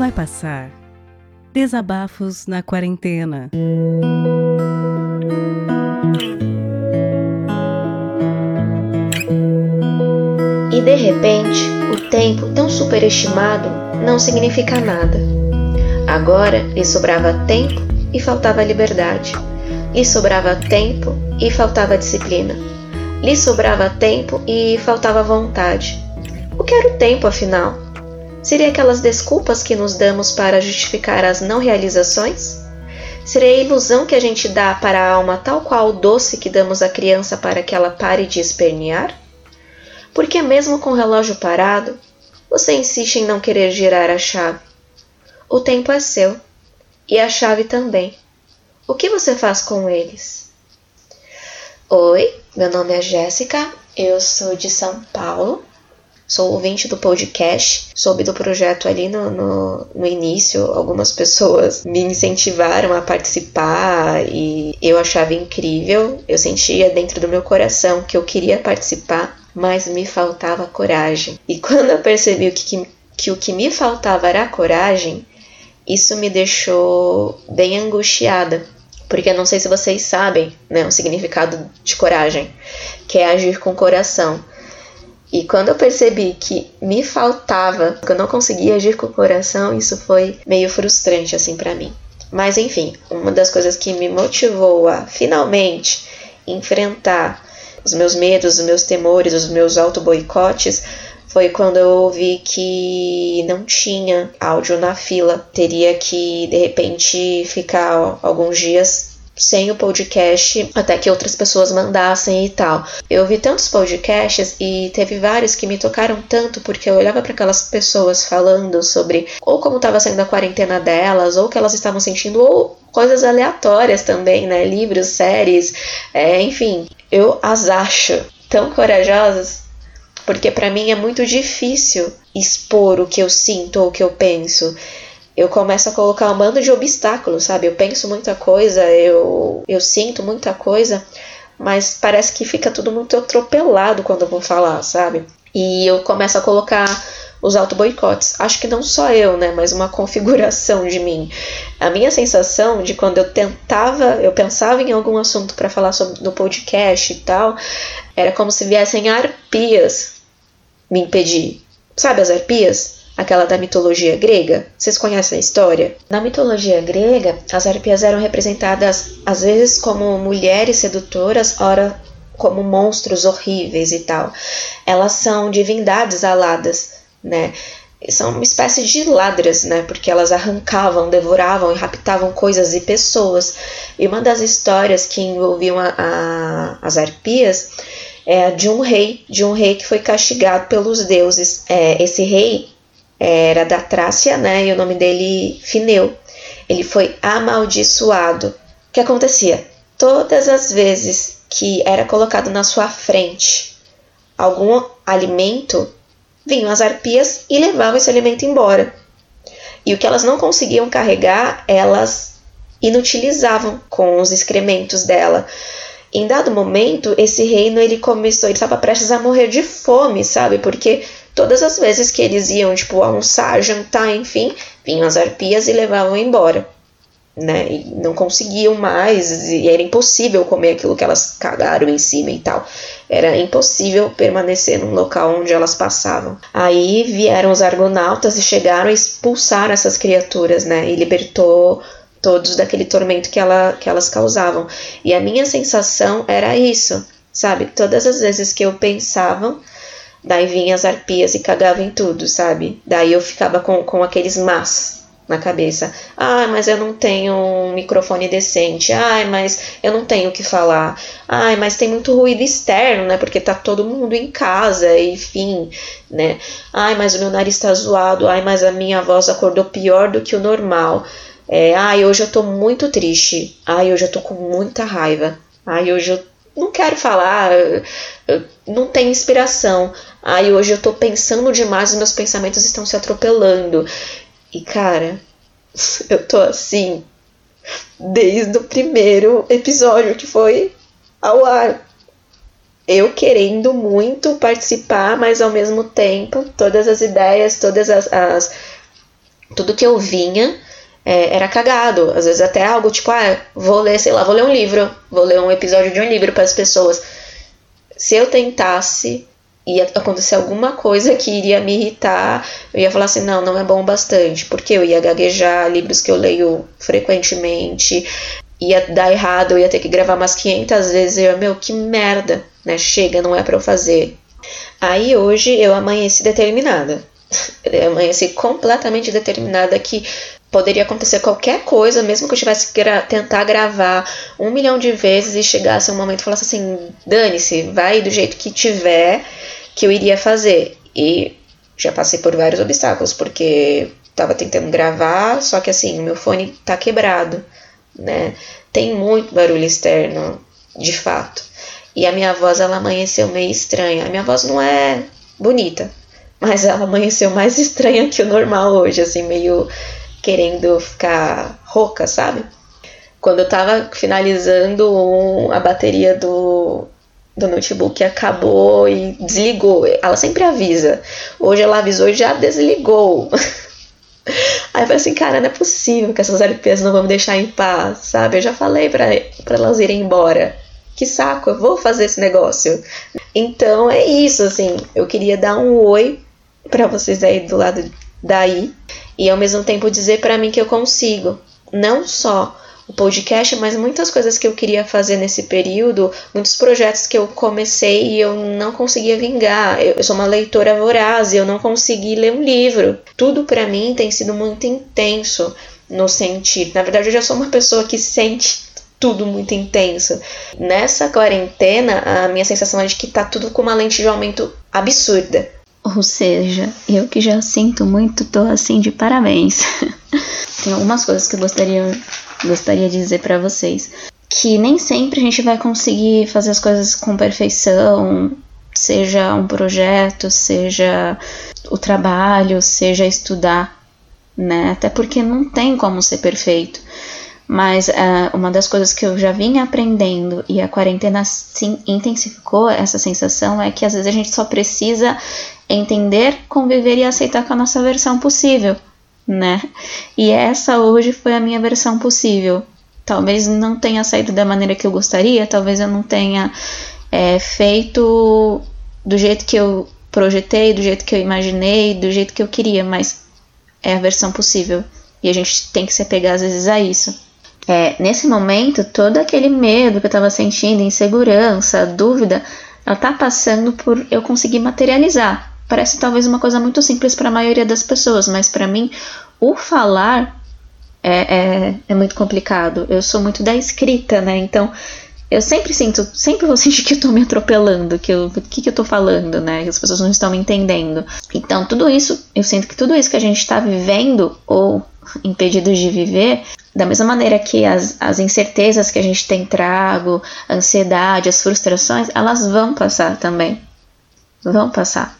Vai passar. Desabafos na quarentena. E de repente, o tempo tão superestimado não significa nada. Agora lhe sobrava tempo e faltava liberdade. Lhe sobrava tempo e faltava disciplina. Lhe sobrava tempo e faltava vontade. O que era o tempo, afinal? Seria aquelas desculpas que nos damos para justificar as não realizações? Seria a ilusão que a gente dá para a alma tal qual o doce que damos à criança para que ela pare de espernear? Porque mesmo com o relógio parado, você insiste em não querer girar a chave. O tempo é seu e a chave também. O que você faz com eles? Oi, meu nome é Jéssica, eu sou de São Paulo sou ouvinte do podcast, soube do projeto ali no, no, no, início, algumas pessoas me incentivaram a participar e eu achava incrível, eu sentia dentro do meu coração que eu queria participar, mas me faltava coragem. E quando eu percebi que, que, que o que me faltava era coragem, isso me deixou bem angustiada, porque não sei se vocês sabem né, o significado de coragem, que é agir com coração. E quando eu percebi que me faltava, que eu não conseguia agir com o coração, isso foi meio frustrante assim para mim. Mas enfim, uma das coisas que me motivou a finalmente enfrentar os meus medos, os meus temores, os meus auto-boicotes foi quando eu ouvi que não tinha áudio na fila. Teria que, de repente, ficar alguns dias sem o podcast até que outras pessoas mandassem e tal. Eu vi tantos podcasts e teve vários que me tocaram tanto porque eu olhava para aquelas pessoas falando sobre ou como estava sendo a quarentena delas, ou que elas estavam sentindo, ou coisas aleatórias também, né? Livros, séries, é, enfim. Eu as acho tão corajosas porque para mim é muito difícil expor o que eu sinto ou o que eu penso eu começo a colocar um bando de obstáculos, sabe? Eu penso muita coisa, eu, eu sinto muita coisa, mas parece que fica tudo muito atropelado quando eu vou falar, sabe? E eu começo a colocar os auto-boicotes. Acho que não só eu, né? Mas uma configuração de mim. A minha sensação de quando eu tentava, eu pensava em algum assunto para falar sobre, no podcast e tal, era como se viessem arpias me impedir. Sabe as arpias? Aquela da mitologia grega? Vocês conhecem a história? Na mitologia grega, as arpias eram representadas às vezes como mulheres sedutoras, ora como monstros horríveis e tal. Elas são divindades aladas, né? São uma espécie de ladras, né? Porque elas arrancavam, devoravam e raptavam coisas e pessoas. E uma das histórias que envolviam a, a, as arpias é de um rei, de um rei que foi castigado pelos deuses. É, esse rei era da Trácia, né? E o nome dele Fineu. Ele foi amaldiçoado. O que acontecia? Todas as vezes que era colocado na sua frente algum alimento, vinham as arpias e levavam esse alimento embora. E o que elas não conseguiam carregar, elas inutilizavam com os excrementos dela. Em dado momento, esse reino ele começou, ele estava prestes a morrer de fome, sabe? Porque Todas as vezes que eles iam, tipo, almoçar, jantar, enfim, vinham as arpias e levavam embora. Né? E não conseguiam mais, e era impossível comer aquilo que elas cagaram em cima e tal. Era impossível permanecer num local onde elas passavam. Aí vieram os argonautas e chegaram a expulsar essas criaturas, né? E libertou todos daquele tormento que, ela, que elas causavam. E a minha sensação era isso, sabe? Todas as vezes que eu pensava Daí vinha as arpias e cagava em tudo, sabe? Daí eu ficava com, com aqueles mas na cabeça. Ah, mas eu não tenho um microfone decente. Ai, mas eu não tenho o que falar. Ai, mas tem muito ruído externo, né? Porque tá todo mundo em casa, enfim, né? Ai, mas o meu nariz tá zoado. Ai, mas a minha voz acordou pior do que o normal. É, ai, hoje eu tô muito triste. Ai, hoje eu tô com muita raiva. Ai, hoje eu não quero falar, não tenho inspiração. Aí hoje eu tô pensando demais, os meus pensamentos estão se atropelando. E cara, eu tô assim desde o primeiro episódio que foi ao ar. Eu querendo muito participar, mas ao mesmo tempo, todas as ideias, todas as, as Tudo que eu vinha é, era cagado. Às vezes até algo tipo, ah, vou ler, sei lá, vou ler um livro, vou ler um episódio de um livro para as pessoas. Se eu tentasse ia acontecer alguma coisa que iria me irritar, eu ia falar assim, não, não é bom bastante, porque eu ia gaguejar livros que eu leio frequentemente, ia dar errado, eu ia ter que gravar umas 500 vezes, eu, meu, que merda, né, chega, não é para eu fazer. Aí hoje eu amanheci determinada, eu amanheci completamente determinada que poderia acontecer qualquer coisa, mesmo que eu tivesse que gra tentar gravar um milhão de vezes e chegasse um momento e falasse assim, dane-se, vai do jeito que tiver, que eu iria fazer. E já passei por vários obstáculos, porque estava tentando gravar, só que assim, o meu fone tá quebrado, né? Tem muito barulho externo, de fato. E a minha voz, ela amanheceu meio estranha. A minha voz não é bonita, mas ela amanheceu mais estranha que o normal hoje, assim, meio querendo ficar rouca, sabe? Quando eu tava finalizando um, a bateria do, do notebook acabou e desligou. Ela sempre avisa. Hoje ela avisou e já desligou. Aí eu falei assim, cara, não é possível que essas LPs não vão me deixar em paz, sabe? Eu já falei para elas irem embora. Que saco, eu vou fazer esse negócio. Então é isso, assim. Eu queria dar um oi para vocês aí do lado daí e ao mesmo tempo dizer para mim que eu consigo. Não só o podcast, mas muitas coisas que eu queria fazer nesse período, muitos projetos que eu comecei e eu não conseguia vingar. Eu, sou uma leitora voraz e eu não consegui ler um livro. Tudo para mim tem sido muito intenso no sentir. Na verdade, eu já sou uma pessoa que sente tudo muito intenso. Nessa quarentena, a minha sensação é de que tá tudo com uma lente de aumento absurda. Ou seja, eu que já sinto muito, tô assim de parabéns. Tem algumas coisas que eu gostaria gostaria de dizer para vocês que nem sempre a gente vai conseguir fazer as coisas com perfeição, seja um projeto, seja o trabalho, seja estudar, né? Até porque não tem como ser perfeito. Mas uh, uma das coisas que eu já vinha aprendendo e a quarentena sim, intensificou essa sensação é que às vezes a gente só precisa entender, conviver e aceitar com a nossa versão possível né? E essa hoje foi a minha versão possível. Talvez não tenha saído da maneira que eu gostaria, talvez eu não tenha é, feito do jeito que eu projetei, do jeito que eu imaginei, do jeito que eu queria, mas é a versão possível. E a gente tem que se apegar às vezes a isso. É, nesse momento, todo aquele medo que eu estava sentindo, insegurança, dúvida, ela tá passando por eu conseguir materializar. Parece talvez uma coisa muito simples para a maioria das pessoas, mas para mim o falar é, é, é, muito complicado. Eu sou muito da escrita, né? Então eu sempre sinto, sempre vou sentir que eu tô me atropelando, que o que, que eu tô falando, né? Que as pessoas não estão me entendendo. Então tudo isso, eu sinto que tudo isso que a gente está vivendo ou impedidos de viver, da mesma maneira que as, as incertezas que a gente tem trago, a ansiedade, as frustrações, elas vão passar também. Vão passar.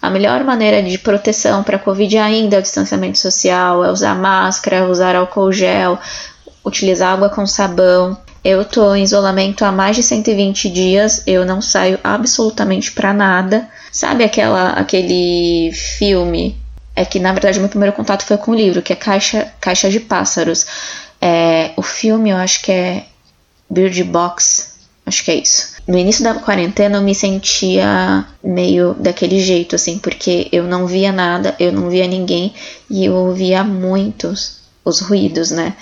A melhor maneira de proteção para a Covid ainda é o distanciamento social, é usar máscara, usar álcool gel, utilizar água com sabão. Eu tô em isolamento há mais de 120 dias, eu não saio absolutamente para nada. Sabe aquela aquele filme? É que na verdade meu primeiro contato foi com o livro, que é Caixa, Caixa de Pássaros. É, o filme eu acho que é Bird Box, acho que é isso. No início da quarentena eu me sentia meio daquele jeito, assim, porque eu não via nada, eu não via ninguém e eu ouvia muitos os ruídos, né?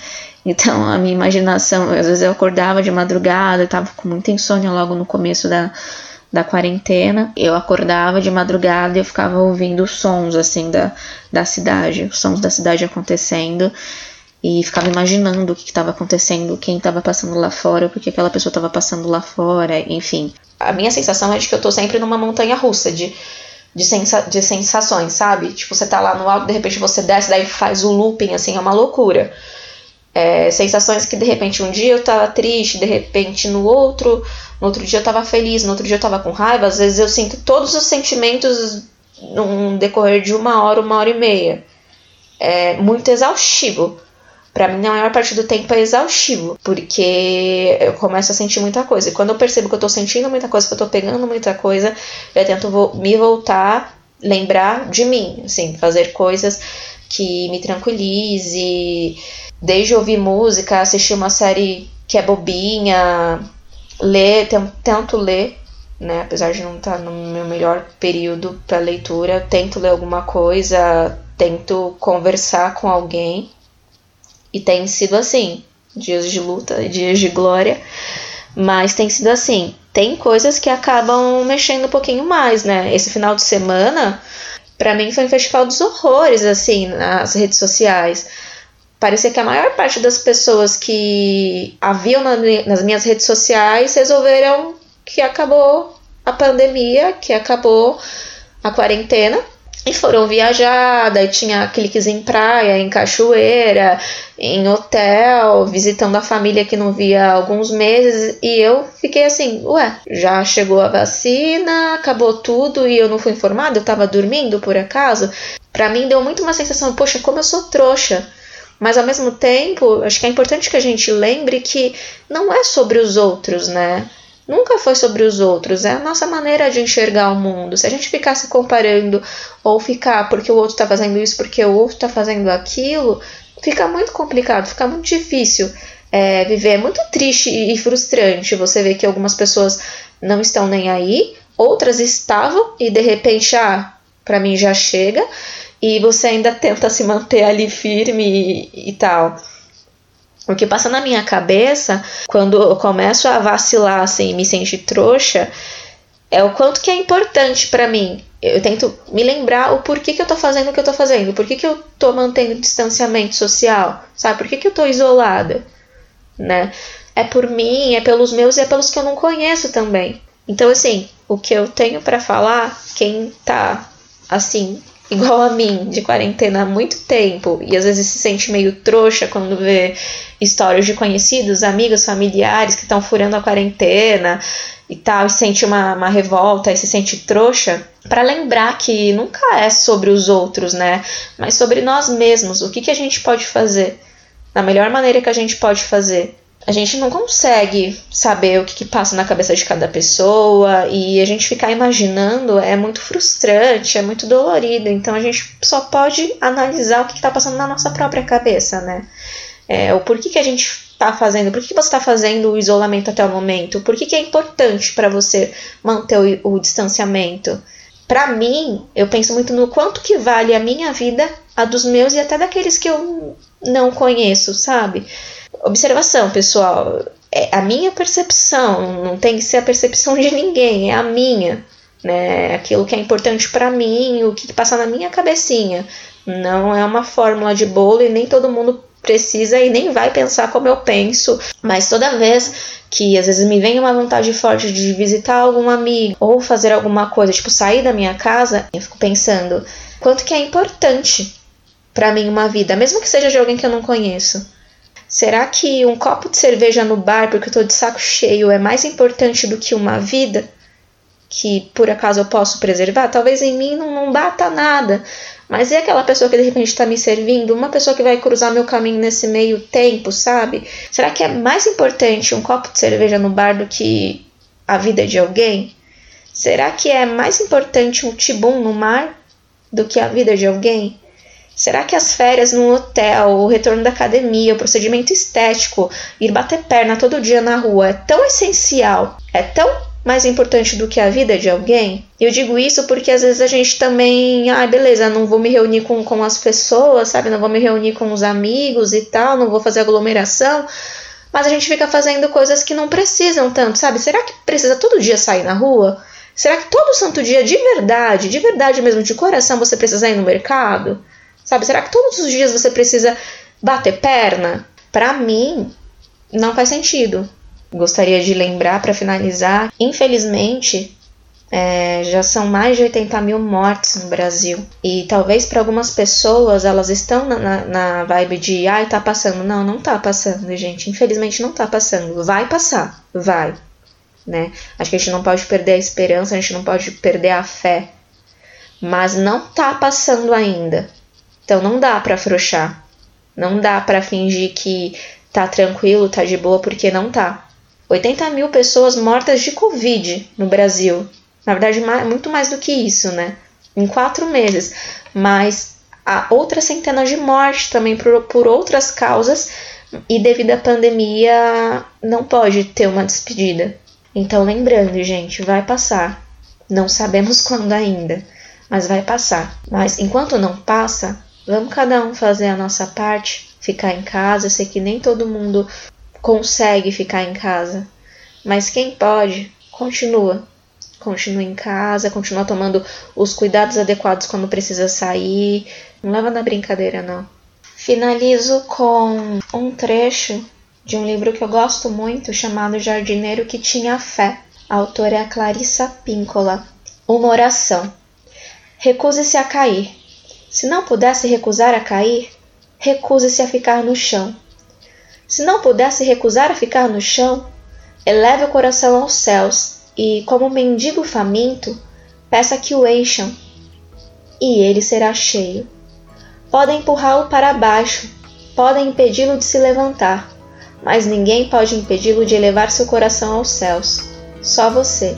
Então a minha imaginação, às vezes eu acordava de madrugada, eu tava com muita insônia logo no começo da, da quarentena. Eu acordava de madrugada e eu ficava ouvindo os sons assim da, da cidade, os sons da cidade acontecendo e ficava imaginando o que estava acontecendo, quem estava passando lá fora, porque aquela pessoa estava passando lá fora, enfim. A minha sensação é de que eu tô sempre numa montanha russa de, de, sensa de sensações, sabe? Tipo, você tá lá no alto, de repente você desce, daí faz o looping, assim, é uma loucura. É, sensações que de repente um dia eu tava triste, de repente no outro, no outro dia eu tava feliz, no outro dia eu tava com raiva, às vezes eu sinto todos os sentimentos num decorrer de uma hora, uma hora e meia. É muito exaustivo para mim, a maior parte do tempo é exaustivo, porque eu começo a sentir muita coisa. E quando eu percebo que eu tô sentindo muita coisa, que eu tô pegando muita coisa, eu tento me voltar, lembrar de mim, assim, fazer coisas que me tranquilize, desde ouvir música, assistir uma série que é bobinha, ler, tento ler, né? Apesar de não estar tá no meu melhor período para leitura, tento ler alguma coisa, tento conversar com alguém. E tem sido assim, dias de luta, dias de glória, mas tem sido assim. Tem coisas que acabam mexendo um pouquinho mais, né? Esse final de semana, para mim foi um festival dos horrores, assim, nas redes sociais. Parecia que a maior parte das pessoas que haviam nas minhas redes sociais resolveram que acabou a pandemia, que acabou a quarentena e foram viajar, daí tinha cliques em praia, em cachoeira, em hotel, visitando a família que não via há alguns meses, e eu fiquei assim, ué, já chegou a vacina, acabou tudo e eu não fui informada, eu tava dormindo por acaso. Para mim deu muito uma sensação, poxa, como eu sou trouxa. Mas ao mesmo tempo, acho que é importante que a gente lembre que não é sobre os outros, né? Nunca foi sobre os outros, é a nossa maneira de enxergar o mundo. Se a gente ficar se comparando ou ficar porque o outro está fazendo isso, porque o outro está fazendo aquilo, fica muito complicado, fica muito difícil é, viver. É muito triste e frustrante você ver que algumas pessoas não estão nem aí, outras estavam e de repente, ah, para mim já chega, e você ainda tenta se manter ali firme e, e tal. O que passa na minha cabeça quando eu começo a vacilar assim, me sentir trouxa, é o quanto que é importante para mim. Eu tento me lembrar o porquê que eu tô fazendo o que eu tô fazendo, por que, que eu tô mantendo distanciamento social, sabe? Por que, que eu tô isolada, né? É por mim, é pelos meus e é pelos que eu não conheço também. Então, assim, o que eu tenho para falar, quem tá assim, igual a mim, de quarentena há muito tempo, e às vezes se sente meio trouxa quando vê histórias de conhecidos, amigos, familiares que estão furando a quarentena e tal, e sente uma, uma revolta e se sente trouxa, para lembrar que nunca é sobre os outros, né? Mas sobre nós mesmos. O que, que a gente pode fazer? Da melhor maneira que a gente pode fazer a gente não consegue saber o que, que, passa na cabeça de cada pessoa e a gente ficar imaginando é muito frustrante, é muito dolorido. Então a gente só pode analisar o que está passando na nossa própria cabeça, né? É, o porquê que a gente está fazendo, por que, que você está fazendo o isolamento até o momento, por que, que é importante para você manter o, o distanciamento. Para mim, eu penso muito no quanto que vale a minha vida, a dos meus e até daqueles que eu não conheço, sabe? Observação, pessoal. É a minha percepção, não tem que ser a percepção de ninguém, é a minha. Né? Aquilo que é importante para mim, o que passa na minha cabecinha. Não é uma fórmula de bolo e nem todo mundo precisa e nem vai pensar como eu penso, mas toda vez que às vezes me vem uma vontade forte de visitar algum amigo ou fazer alguma coisa, tipo sair da minha casa, eu fico pensando quanto que é importante para mim uma vida, mesmo que seja de alguém que eu não conheço. Será que um copo de cerveja no bar porque eu tô de saco cheio é mais importante do que uma vida? Que por acaso eu posso preservar? Talvez em mim não, não bata nada. Mas é aquela pessoa que de repente está me servindo? Uma pessoa que vai cruzar meu caminho nesse meio tempo, sabe? Será que é mais importante um copo de cerveja no bar do que a vida de alguém? Será que é mais importante um tibum no mar do que a vida de alguém? Será que as férias no hotel, o retorno da academia, o procedimento estético, ir bater perna todo dia na rua é tão essencial, é tão mais importante do que a vida de alguém? Eu digo isso porque às vezes a gente também, ah, beleza, não vou me reunir com, com as pessoas, sabe? Não vou me reunir com os amigos e tal, não vou fazer aglomeração. Mas a gente fica fazendo coisas que não precisam tanto, sabe? Será que precisa todo dia sair na rua? Será que todo santo dia, de verdade, de verdade mesmo, de coração, você precisa ir no mercado? Sabe? Será que todos os dias você precisa bater perna? Para mim, não faz sentido. Gostaria de lembrar para finalizar, infelizmente, é, já são mais de 80 mil mortes no Brasil. E talvez para algumas pessoas elas estão na, na, na, vibe de ai, tá passando. Não, não tá passando, gente. Infelizmente não tá passando. Vai passar, vai. Né? Acho que a gente não pode perder a esperança, a gente não pode perder a fé. Mas não tá passando ainda. Então não dá para afrouxar. Não dá para fingir que tá tranquilo, tá de boa, porque não tá. 80 mil pessoas mortas de Covid no Brasil. Na verdade, muito mais do que isso, né? Em quatro meses. Mas a outras centenas de mortes também por, por outras causas, e devido à pandemia não pode ter uma despedida. Então, lembrando, gente, vai passar. Não sabemos quando ainda, mas vai passar. Mas enquanto não passa, vamos cada um fazer a nossa parte, ficar em casa. Eu sei que nem todo mundo consegue ficar em casa, mas quem pode, continua. Continua em casa, continua tomando os cuidados adequados quando precisa sair. Não leva na brincadeira, não. Finalizo com um trecho de um livro que eu gosto muito, chamado Jardineiro que Tinha Fé. A autora é a Clarissa Píncola. Uma oração. Recuse-se a cair. Se não pudesse recusar a cair, recuse-se a ficar no chão. Se não pudesse recusar a ficar no chão, eleve o coração aos céus e, como mendigo faminto, peça que o encham, e ele será cheio. Podem empurrá-lo para baixo, podem impedi-lo de se levantar, mas ninguém pode impedi-lo de elevar seu coração aos céus. Só você.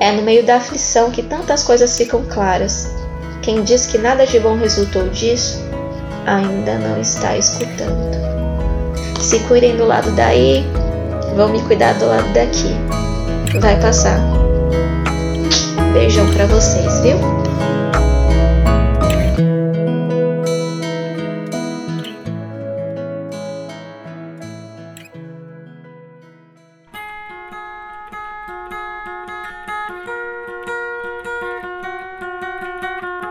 É no meio da aflição que tantas coisas ficam claras. Quem diz que nada de bom resultou disso, ainda não está escutando. Se cuidem do lado daí, vão me cuidar do lado daqui. Vai passar. Beijão para vocês, viu?